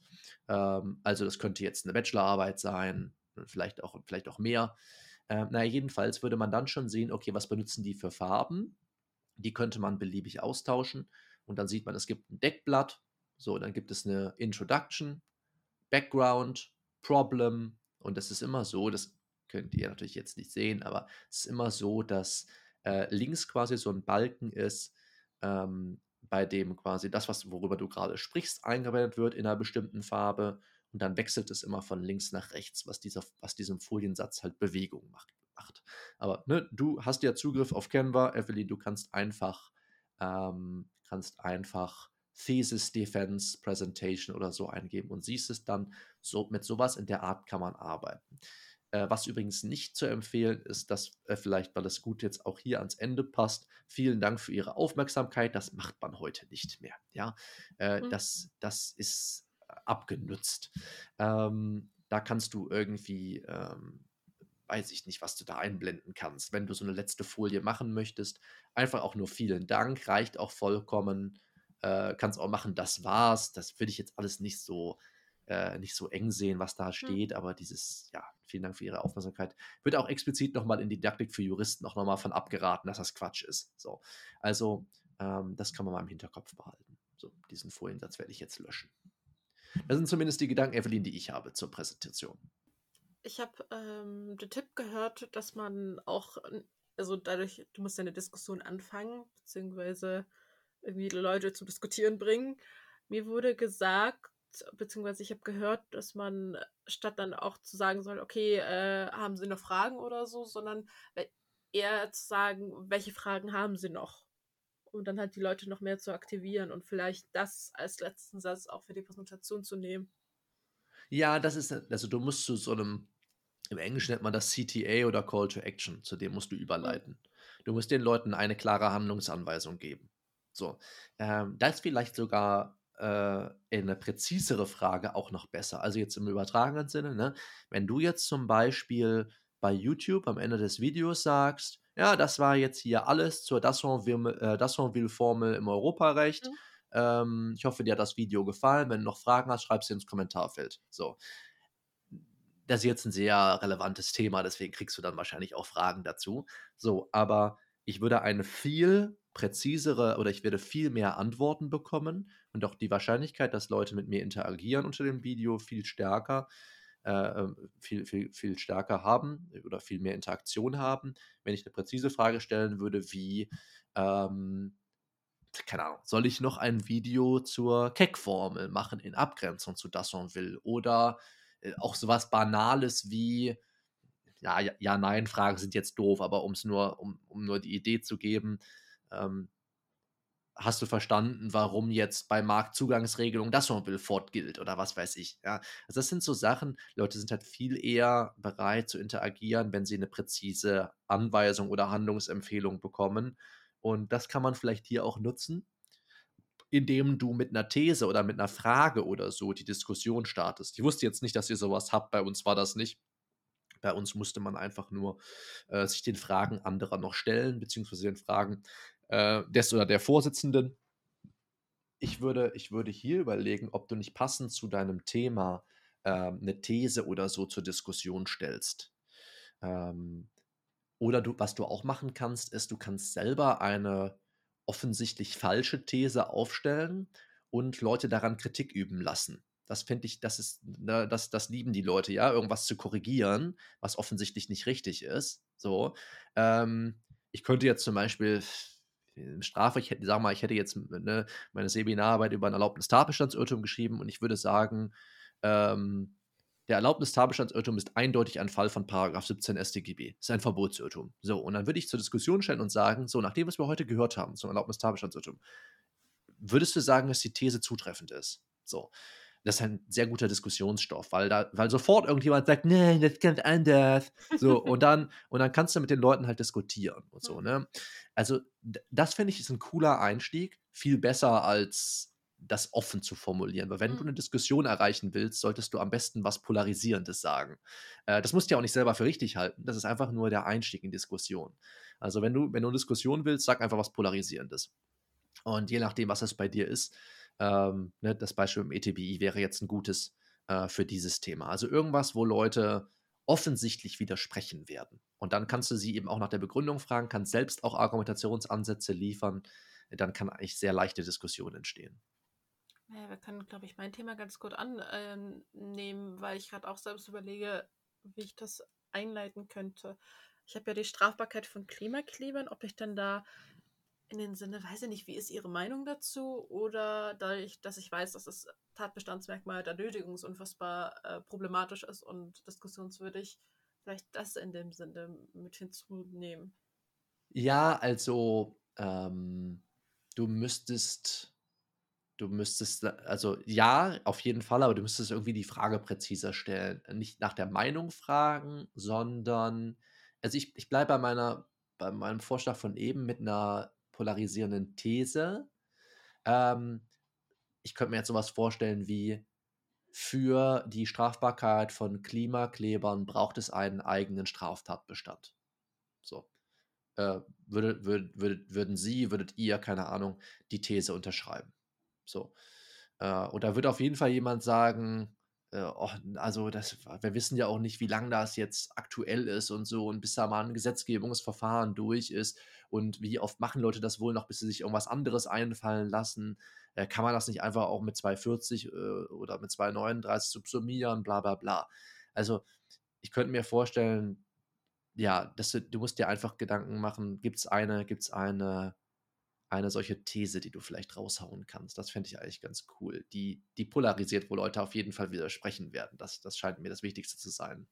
ähm, also das könnte jetzt eine Bachelorarbeit sein, vielleicht auch, vielleicht auch mehr. Ähm, na, jedenfalls würde man dann schon sehen, okay, was benutzen die für Farben? Die könnte man beliebig austauschen. Und dann sieht man, es gibt ein Deckblatt, so, dann gibt es eine Introduction, Background, Problem. Und das ist immer so, das könnt ihr natürlich jetzt nicht sehen, aber es ist immer so, dass äh, links quasi so ein Balken ist, ähm, bei dem quasi das, was, worüber du gerade sprichst, eingeblendet wird in einer bestimmten Farbe und dann wechselt es immer von links nach rechts, was, dieser, was diesem Foliensatz halt Bewegung macht. macht. Aber ne, du hast ja Zugriff auf Canva, Evelyn, du kannst einfach, ähm, kannst einfach Thesis Defense Presentation oder so eingeben und siehst es dann. So, mit sowas in der Art kann man arbeiten. Äh, was übrigens nicht zu empfehlen ist, dass äh, vielleicht, weil es gut jetzt auch hier ans Ende passt, vielen Dank für Ihre Aufmerksamkeit. Das macht man heute nicht mehr. Ja, äh, mhm. das, das ist äh, abgenutzt. Ähm, da kannst du irgendwie, ähm, weiß ich nicht, was du da einblenden kannst. Wenn du so eine letzte Folie machen möchtest, einfach auch nur vielen Dank, reicht auch vollkommen. Äh, kannst auch machen, das war's. Das würde ich jetzt alles nicht so äh, nicht so eng sehen, was da hm. steht, aber dieses, ja, vielen Dank für Ihre Aufmerksamkeit, wird auch explizit nochmal in Didaktik für Juristen auch nochmal von abgeraten, dass das Quatsch ist. So, also ähm, das kann man mal im Hinterkopf behalten. So, diesen Foliensatz werde ich jetzt löschen. Das sind zumindest die Gedanken, Evelyn, die ich habe zur Präsentation. Ich habe ähm, den Tipp gehört, dass man auch, also dadurch, du musst ja eine Diskussion anfangen, beziehungsweise irgendwie Leute zu diskutieren bringen. Mir wurde gesagt, beziehungsweise ich habe gehört, dass man statt dann auch zu sagen soll, okay, äh, haben Sie noch Fragen oder so, sondern eher zu sagen, welche Fragen haben Sie noch? Um dann halt die Leute noch mehr zu aktivieren und vielleicht das als letzten Satz auch für die Präsentation zu nehmen. Ja, das ist, also du musst zu so einem, im Englischen nennt man das CTA oder Call to Action, zu dem musst du überleiten. Mhm. Du musst den Leuten eine klare Handlungsanweisung geben. So, ähm, das vielleicht sogar äh, eine präzisere Frage auch noch besser. Also jetzt im übertragenen Sinne, ne? wenn du jetzt zum Beispiel bei YouTube am Ende des Videos sagst, ja, das war jetzt hier alles zur Dassonville-Formel äh, im Europarecht. Mhm. Ähm, ich hoffe, dir hat das Video gefallen. Wenn du noch Fragen hast, schreib sie ins Kommentarfeld. So. Das ist jetzt ein sehr relevantes Thema, deswegen kriegst du dann wahrscheinlich auch Fragen dazu. So, aber ich würde eine viel präzisere oder ich werde viel mehr Antworten bekommen und auch die Wahrscheinlichkeit, dass Leute mit mir interagieren unter dem Video viel stärker, äh, ähm, viel, viel, viel stärker haben oder viel mehr Interaktion haben, wenn ich eine präzise Frage stellen würde, wie ähm, keine Ahnung, soll ich noch ein Video zur Keck-Formel machen in Abgrenzung zu Dassonville oder äh, auch sowas Banales wie, ja, ja, nein, Fragen sind jetzt doof, aber um's nur, um, um nur die Idee zu geben, ähm, hast du verstanden, warum jetzt bei Marktzugangsregelung Dassonville fortgilt oder was weiß ich. Ja, also das sind so Sachen, Leute sind halt viel eher bereit zu interagieren, wenn sie eine präzise Anweisung oder Handlungsempfehlung bekommen und das kann man vielleicht hier auch nutzen, indem du mit einer These oder mit einer Frage oder so die Diskussion startest. Ich wusste jetzt nicht, dass ihr sowas habt. Bei uns war das nicht. Bei uns musste man einfach nur äh, sich den Fragen anderer noch stellen, beziehungsweise den Fragen äh, des oder der Vorsitzenden. Ich würde, ich würde hier überlegen, ob du nicht passend zu deinem Thema äh, eine These oder so zur Diskussion stellst. Ähm, oder du, was du auch machen kannst, ist, du kannst selber eine offensichtlich falsche These aufstellen und Leute daran Kritik üben lassen. Das finde ich, das ist, ne, das, das lieben die Leute, ja, irgendwas zu korrigieren, was offensichtlich nicht richtig ist. So. Ähm, ich könnte jetzt zum Beispiel im hätte, sag mal, ich hätte jetzt ne, meine Seminararbeit über ein erlaubtes Tatbestandsirrtum geschrieben und ich würde sagen, ähm, der Erlaubnis-Tatbestandsirrtum ist eindeutig ein Fall von Paragraph 17 StGB. Ist ein Verbotsirrtum. So, und dann würde ich zur Diskussion stellen und sagen, so, nachdem was wir heute gehört haben zum Erlaubnis-Tatbestandsirrtum, würdest du sagen, dass die These zutreffend ist? So. Das ist ein sehr guter Diskussionsstoff, weil da, weil sofort irgendjemand sagt, nein, das ist ganz anders. So, und dann, und dann kannst du mit den Leuten halt diskutieren und so, ne? Also, das finde ich ist ein cooler Einstieg, viel besser als das offen zu formulieren. Weil wenn mhm. du eine Diskussion erreichen willst, solltest du am besten was Polarisierendes sagen. Äh, das musst du ja auch nicht selber für richtig halten. Das ist einfach nur der Einstieg in Diskussion. Also wenn du, wenn du eine Diskussion willst, sag einfach was Polarisierendes. Und je nachdem, was das bei dir ist, ähm, ne, das Beispiel im ETBI wäre jetzt ein gutes äh, für dieses Thema. Also irgendwas, wo Leute offensichtlich widersprechen werden. Und dann kannst du sie eben auch nach der Begründung fragen, kannst selbst auch Argumentationsansätze liefern. Dann kann eigentlich sehr leichte Diskussion entstehen. Ja, wir können, glaube ich, mein Thema ganz gut annehmen, weil ich gerade auch selbst überlege, wie ich das einleiten könnte. Ich habe ja die Strafbarkeit von Klimaklebern, ob ich dann da in den Sinne, weiß ich nicht, wie ist Ihre Meinung dazu? Oder dadurch, dass ich weiß, dass das Tatbestandsmerkmal der Nötigung unfassbar äh, problematisch ist und diskussionswürdig, vielleicht das in dem Sinne mit hinzunehmen. Ja, also ähm, du müsstest Du müsstest, also ja, auf jeden Fall, aber du müsstest irgendwie die Frage präziser stellen. Nicht nach der Meinung fragen, sondern, also ich, ich bleibe bei meiner, bei meinem Vorschlag von eben mit einer polarisierenden These. Ähm, ich könnte mir jetzt sowas vorstellen wie, für die Strafbarkeit von Klimaklebern braucht es einen eigenen Straftatbestand. So. Äh, würde, würde, würde, würden Sie, würdet ihr, keine Ahnung, die These unterschreiben? So. Äh, und da wird auf jeden Fall jemand sagen, äh, oh, also das, wir wissen ja auch nicht, wie lange das jetzt aktuell ist und so und bis da mal ein Gesetzgebungsverfahren durch ist und wie oft machen Leute das wohl noch, bis sie sich irgendwas anderes einfallen lassen. Äh, kann man das nicht einfach auch mit 240 äh, oder mit 239 subsumieren, bla bla bla. Also ich könnte mir vorstellen, ja, dass du, du musst dir einfach Gedanken machen, gibt es eine, gibt es eine eine solche These, die du vielleicht raushauen kannst. Das fände ich eigentlich ganz cool. Die, die polarisiert, wo Leute auf jeden Fall widersprechen werden. Das, das scheint mir das Wichtigste zu sein.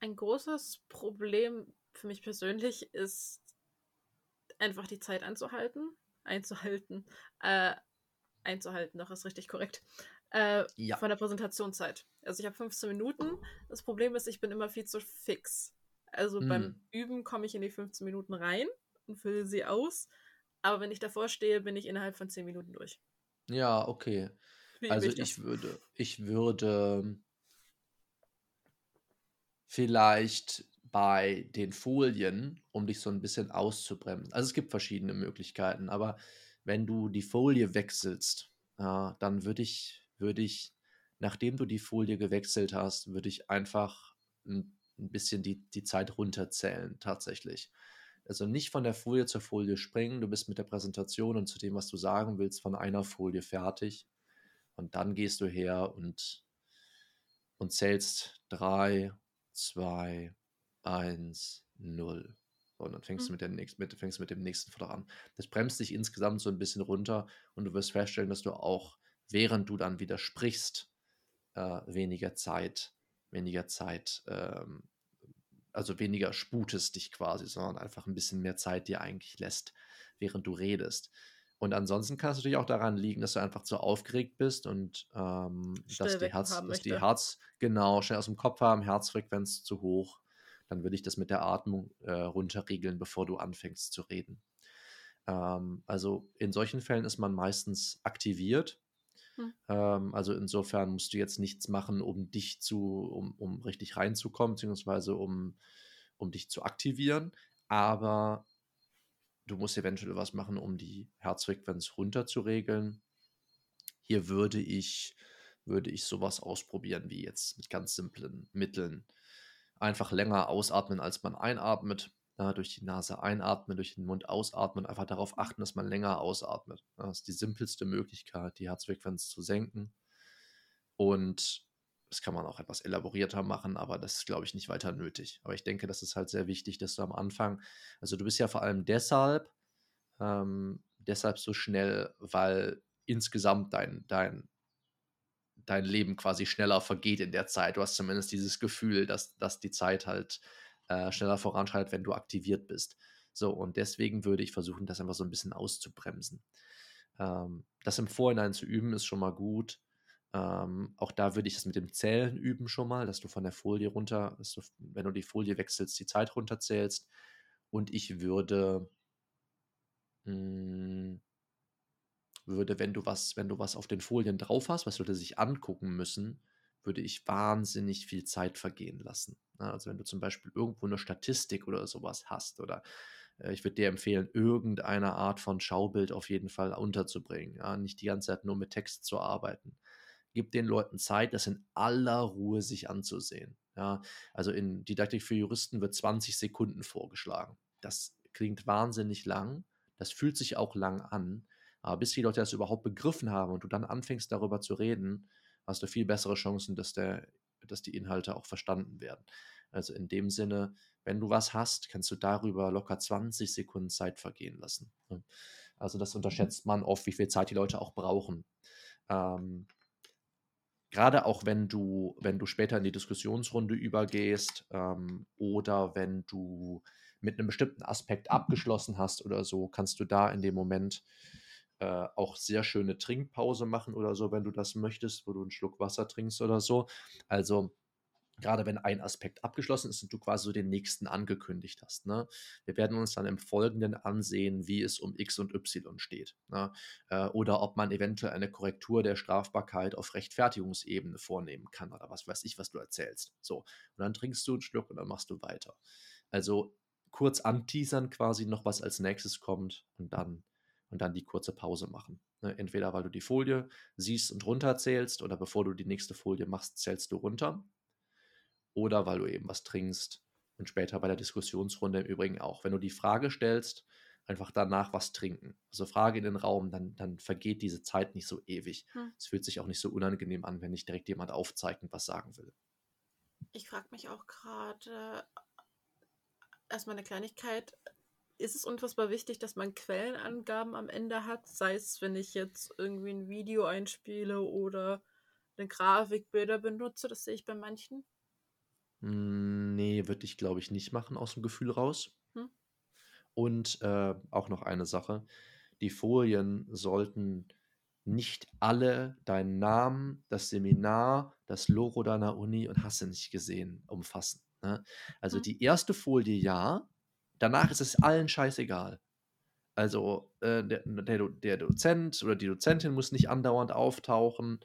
Ein großes Problem für mich persönlich ist einfach die Zeit einzuhalten. Einzuhalten. Äh, einzuhalten, doch ist richtig korrekt. Äh, ja. Von der Präsentationszeit. Also ich habe 15 Minuten. Das Problem ist, ich bin immer viel zu fix. Also mm. beim hm. Üben komme ich in die 15 Minuten rein und fülle sie aus. Aber wenn ich davor stehe, bin ich innerhalb von zehn Minuten durch. Ja, okay. Wie also ich, ich würde, ich würde vielleicht bei den Folien, um dich so ein bisschen auszubremsen. Also es gibt verschiedene Möglichkeiten, aber wenn du die Folie wechselst, ja, dann würde ich, würde ich, nachdem du die Folie gewechselt hast, würde ich einfach ein, ein bisschen die, die Zeit runterzählen, tatsächlich. Also nicht von der Folie zur Folie springen, du bist mit der Präsentation und zu dem, was du sagen willst, von einer Folie fertig. Und dann gehst du her und, und zählst drei, zwei, 1, 0. Und dann fängst, mhm. du mit der nächsten, mit, fängst mit dem nächsten Vortrag an. Das bremst dich insgesamt so ein bisschen runter und du wirst feststellen, dass du auch, während du dann wieder sprichst, äh, weniger Zeit, weniger Zeit, ähm, also weniger sputest dich quasi, sondern einfach ein bisschen mehr Zeit dir eigentlich lässt, während du redest. Und ansonsten kann es natürlich auch daran liegen, dass du einfach zu aufgeregt bist und ähm, dass, die Herz, dass die Herz, genau, schnell aus dem Kopf haben, Herzfrequenz zu hoch dann würde ich das mit der Atmung äh, runterregeln, bevor du anfängst zu reden. Ähm, also in solchen Fällen ist man meistens aktiviert. Hm. Ähm, also insofern musst du jetzt nichts machen, um dich zu, um, um richtig reinzukommen, beziehungsweise um, um dich zu aktivieren. Aber du musst eventuell was machen, um die Herzfrequenz runterzuregeln. Hier würde ich, würde ich sowas ausprobieren, wie jetzt mit ganz simplen Mitteln einfach länger ausatmen, als man einatmet. Ja, durch die Nase einatmen, durch den Mund ausatmen, einfach darauf achten, dass man länger ausatmet. Das ist die simpelste Möglichkeit, die Herzfrequenz zu senken. Und das kann man auch etwas elaborierter machen, aber das ist, glaube ich, nicht weiter nötig. Aber ich denke, das ist halt sehr wichtig, dass du am Anfang, also du bist ja vor allem deshalb, ähm, deshalb so schnell, weil insgesamt dein, dein dein Leben quasi schneller vergeht in der Zeit. Du hast zumindest dieses Gefühl, dass, dass die Zeit halt äh, schneller voranschreitet, wenn du aktiviert bist. So, und deswegen würde ich versuchen, das einfach so ein bisschen auszubremsen. Ähm, das im Vorhinein zu üben, ist schon mal gut. Ähm, auch da würde ich es mit dem Zählen üben schon mal, dass du von der Folie runter, du, wenn du die Folie wechselst, die Zeit runterzählst. Und ich würde mh, hm, würde, wenn du was, wenn du was auf den Folien drauf hast, was Leute sich angucken müssen, würde ich wahnsinnig viel Zeit vergehen lassen. Also wenn du zum Beispiel irgendwo eine Statistik oder sowas hast oder äh, ich würde dir empfehlen, irgendeine Art von Schaubild auf jeden Fall unterzubringen. Ja? Nicht die ganze Zeit nur mit Text zu arbeiten. Gib den Leuten Zeit, das in aller Ruhe sich anzusehen. Ja? Also in Didaktik für Juristen wird 20 Sekunden vorgeschlagen. Das klingt wahnsinnig lang. Das fühlt sich auch lang an. Aber bis die Leute das überhaupt begriffen haben und du dann anfängst darüber zu reden, hast du viel bessere Chancen, dass, der, dass die Inhalte auch verstanden werden. Also in dem Sinne, wenn du was hast, kannst du darüber locker 20 Sekunden Zeit vergehen lassen. Ne? Also das unterschätzt man oft, wie viel Zeit die Leute auch brauchen. Ähm, gerade auch wenn du, wenn du später in die Diskussionsrunde übergehst ähm, oder wenn du mit einem bestimmten Aspekt abgeschlossen hast oder so, kannst du da in dem Moment äh, auch sehr schöne Trinkpause machen oder so, wenn du das möchtest, wo du einen Schluck Wasser trinkst oder so. Also gerade wenn ein Aspekt abgeschlossen ist und du quasi so den nächsten angekündigt hast. Ne? Wir werden uns dann im Folgenden ansehen, wie es um X und Y steht. Ne? Äh, oder ob man eventuell eine Korrektur der Strafbarkeit auf Rechtfertigungsebene vornehmen kann oder was weiß ich, was du erzählst. So, und dann trinkst du einen Schluck und dann machst du weiter. Also kurz anteasern quasi noch, was als nächstes kommt und dann und dann die kurze Pause machen. Ne? Entweder weil du die Folie siehst und runterzählst oder bevor du die nächste Folie machst, zählst du runter. Oder weil du eben was trinkst und später bei der Diskussionsrunde im Übrigen auch. Wenn du die Frage stellst, einfach danach was trinken. Also Frage in den Raum, dann, dann vergeht diese Zeit nicht so ewig. Hm. Es fühlt sich auch nicht so unangenehm an, wenn nicht direkt jemand aufzeichnet, was sagen will. Ich frage mich auch gerade, erstmal eine Kleinigkeit, ist es unfassbar wichtig, dass man Quellenangaben am Ende hat, sei es, wenn ich jetzt irgendwie ein Video einspiele oder eine Grafikbilder benutze, das sehe ich bei manchen. Hm, nee, würde ich glaube ich nicht machen aus dem Gefühl raus. Hm? Und äh, auch noch eine Sache, die Folien sollten nicht alle deinen Namen, das Seminar, das Logo deiner Uni und hast du nicht gesehen umfassen. Ne? Also hm. die erste Folie ja, Danach ist es allen scheißegal. Also äh, der, der, der, Dozent oder die Dozentin muss nicht andauernd auftauchen.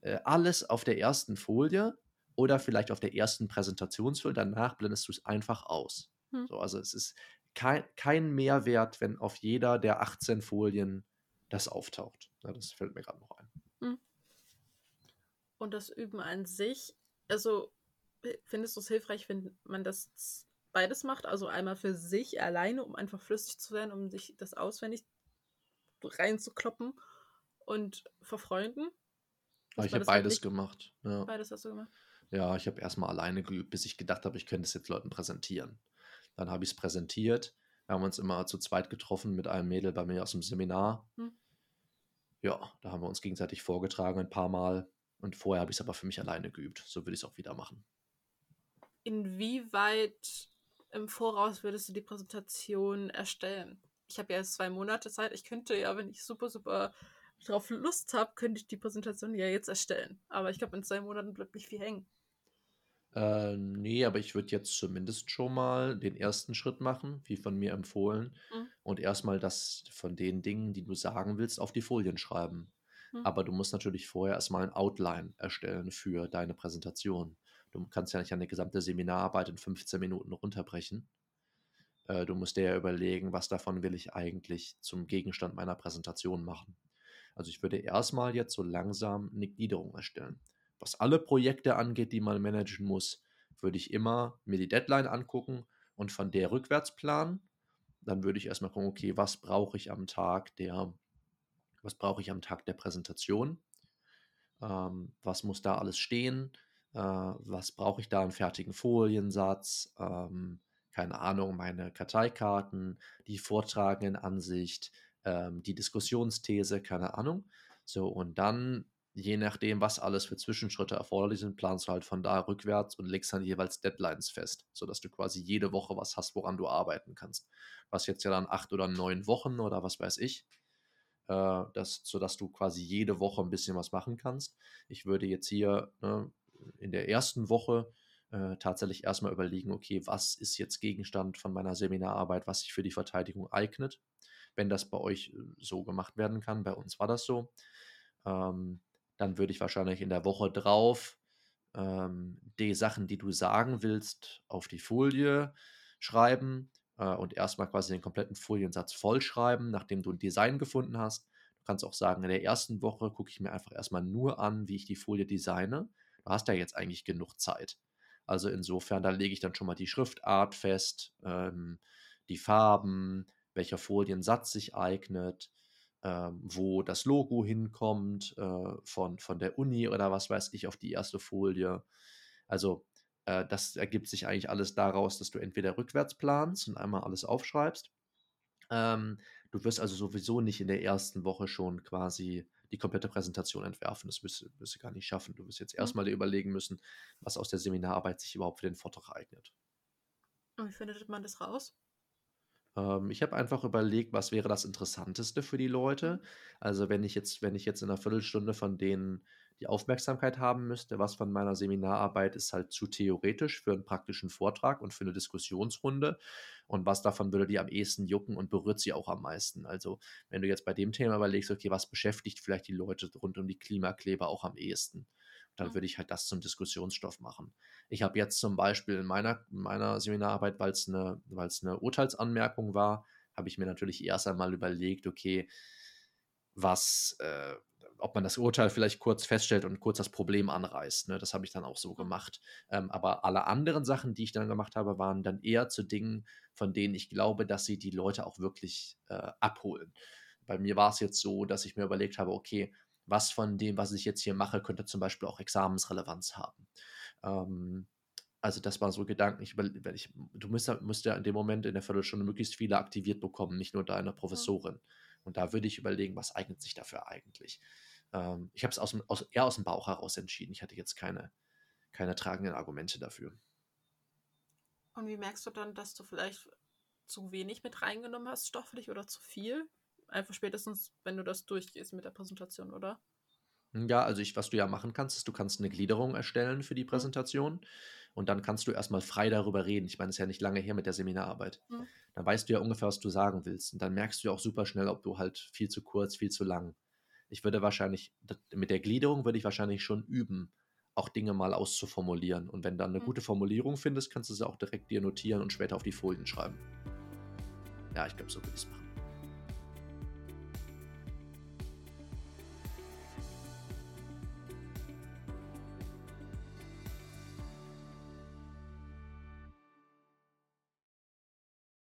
Äh, alles auf der ersten Folie oder vielleicht auf der ersten Präsentationsfolie, danach blendest du es einfach aus. Hm. So, also es ist kein, kein Mehrwert, wenn auf jeder der 18 Folien das auftaucht. Ja, das fällt mir gerade noch ein. Hm. Und das Üben an sich, also findest du es hilfreich, wenn man das beides macht? Also einmal für sich alleine, um einfach flüssig zu werden, um sich das auswendig reinzukloppen und vor Freunden? Ah, ich habe beides nicht? gemacht. Ja. Beides hast du gemacht? Ja, ich habe erstmal alleine geübt, bis ich gedacht habe, ich könnte es jetzt Leuten präsentieren. Dann habe ich es präsentiert. Wir haben uns immer zu zweit getroffen mit einem Mädel bei mir aus dem Seminar. Hm. Ja, da haben wir uns gegenseitig vorgetragen ein paar Mal. Und vorher habe ich es aber für mich alleine geübt. So würde ich es auch wieder machen. Inwieweit im Voraus würdest du die Präsentation erstellen? Ich habe ja jetzt zwei Monate Zeit. Ich könnte ja, wenn ich super, super drauf Lust habe, könnte ich die Präsentation ja jetzt erstellen. Aber ich glaube, in zwei Monaten bleibt nicht viel hängen. Äh, nee, aber ich würde jetzt zumindest schon mal den ersten Schritt machen, wie von mir empfohlen, mhm. und erstmal das von den Dingen, die du sagen willst, auf die Folien schreiben. Mhm. Aber du musst natürlich vorher erstmal ein Outline erstellen für deine Präsentation. Du kannst ja nicht eine gesamte Seminararbeit in 15 Minuten runterbrechen. Äh, du musst dir ja überlegen, was davon will ich eigentlich zum Gegenstand meiner Präsentation machen. Also ich würde erstmal jetzt so langsam eine Gliederung erstellen. Was alle Projekte angeht, die man managen muss, würde ich immer mir die Deadline angucken und von der rückwärts planen. Dann würde ich erstmal gucken, okay, was brauche ich am Tag der, was brauche ich am Tag der Präsentation? Ähm, was muss da alles stehen? Äh, was brauche ich da einen fertigen Foliensatz? Ähm, keine Ahnung, meine Karteikarten, die vortragenden Ansicht, ähm, die Diskussionsthese, keine Ahnung. So, und dann, je nachdem, was alles für Zwischenschritte erforderlich sind, planst du halt von da rückwärts und legst dann jeweils Deadlines fest, sodass du quasi jede Woche was hast, woran du arbeiten kannst. Was jetzt ja dann acht oder neun Wochen oder was weiß ich, äh, das, sodass du quasi jede Woche ein bisschen was machen kannst. Ich würde jetzt hier ne, in der ersten Woche äh, tatsächlich erstmal überlegen, okay, was ist jetzt Gegenstand von meiner Seminararbeit, was sich für die Verteidigung eignet wenn das bei euch äh, so gemacht werden kann. Bei uns war das so. Ähm, dann würde ich wahrscheinlich in der Woche drauf ähm, die Sachen, die du sagen willst, auf die Folie schreiben äh, und erstmal quasi den kompletten Foliensatz vollschreiben, nachdem du ein Design gefunden hast. Du kannst auch sagen, in der ersten Woche gucke ich mir einfach erstmal nur an, wie ich die Folie designe. Hast ja jetzt eigentlich genug Zeit. Also insofern, da lege ich dann schon mal die Schriftart fest, ähm, die Farben, welcher Foliensatz sich eignet, ähm, wo das Logo hinkommt äh, von, von der Uni oder was weiß ich auf die erste Folie. Also äh, das ergibt sich eigentlich alles daraus, dass du entweder rückwärts planst und einmal alles aufschreibst. Ähm, du wirst also sowieso nicht in der ersten Woche schon quasi die komplette Präsentation entwerfen. Das wirst, wirst du gar nicht schaffen. Du wirst jetzt mhm. erstmal dir überlegen müssen, was aus der Seminararbeit sich überhaupt für den Vortrag eignet. Und wie findet man das raus? Ähm, ich habe einfach überlegt, was wäre das Interessanteste für die Leute. Also wenn ich jetzt, wenn ich jetzt in einer Viertelstunde von denen die Aufmerksamkeit haben müsste, was von meiner Seminararbeit ist halt zu theoretisch für einen praktischen Vortrag und für eine Diskussionsrunde und was davon würde die am ehesten jucken und berührt sie auch am meisten. Also wenn du jetzt bei dem Thema überlegst, okay, was beschäftigt vielleicht die Leute rund um die Klimakleber auch am ehesten? dann würde ich halt das zum Diskussionsstoff machen. Ich habe jetzt zum Beispiel in meiner, in meiner Seminararbeit, weil es eine, eine Urteilsanmerkung war, habe ich mir natürlich erst einmal überlegt, okay, was, äh, ob man das Urteil vielleicht kurz feststellt und kurz das Problem anreißt. Ne? Das habe ich dann auch so gemacht. Ähm, aber alle anderen Sachen, die ich dann gemacht habe, waren dann eher zu Dingen, von denen ich glaube, dass sie die Leute auch wirklich äh, abholen. Bei mir war es jetzt so, dass ich mir überlegt habe, okay, was von dem, was ich jetzt hier mache, könnte zum Beispiel auch Examensrelevanz haben. Ähm, also das war so Gedanken, ich, ich, du musst, musst ja in dem Moment in der Viertelstunde möglichst viele aktiviert bekommen, nicht nur deine Professorin. Mhm. Und da würde ich überlegen, was eignet sich dafür eigentlich. Ähm, ich habe es aus, aus, eher aus dem Bauch heraus entschieden. Ich hatte jetzt keine, keine tragenden Argumente dafür. Und wie merkst du dann, dass du vielleicht zu wenig mit reingenommen hast, stofflich oder zu viel? einfach spätestens, wenn du das durchgehst mit der Präsentation, oder? Ja, also ich, was du ja machen kannst, ist, du kannst eine Gliederung erstellen für die mhm. Präsentation und dann kannst du erstmal frei darüber reden. Ich meine, es ist ja nicht lange her mit der Seminararbeit. Mhm. Dann weißt du ja ungefähr, was du sagen willst. Und dann merkst du ja auch super schnell, ob du halt viel zu kurz, viel zu lang. Ich würde wahrscheinlich, mit der Gliederung würde ich wahrscheinlich schon üben, auch Dinge mal auszuformulieren. Und wenn du dann eine Mhm. gute Formulierung findest, kannst du sie auch direkt dir notieren und später auf die Folien schreiben. Ja, ich glaube, so würde ich es machen.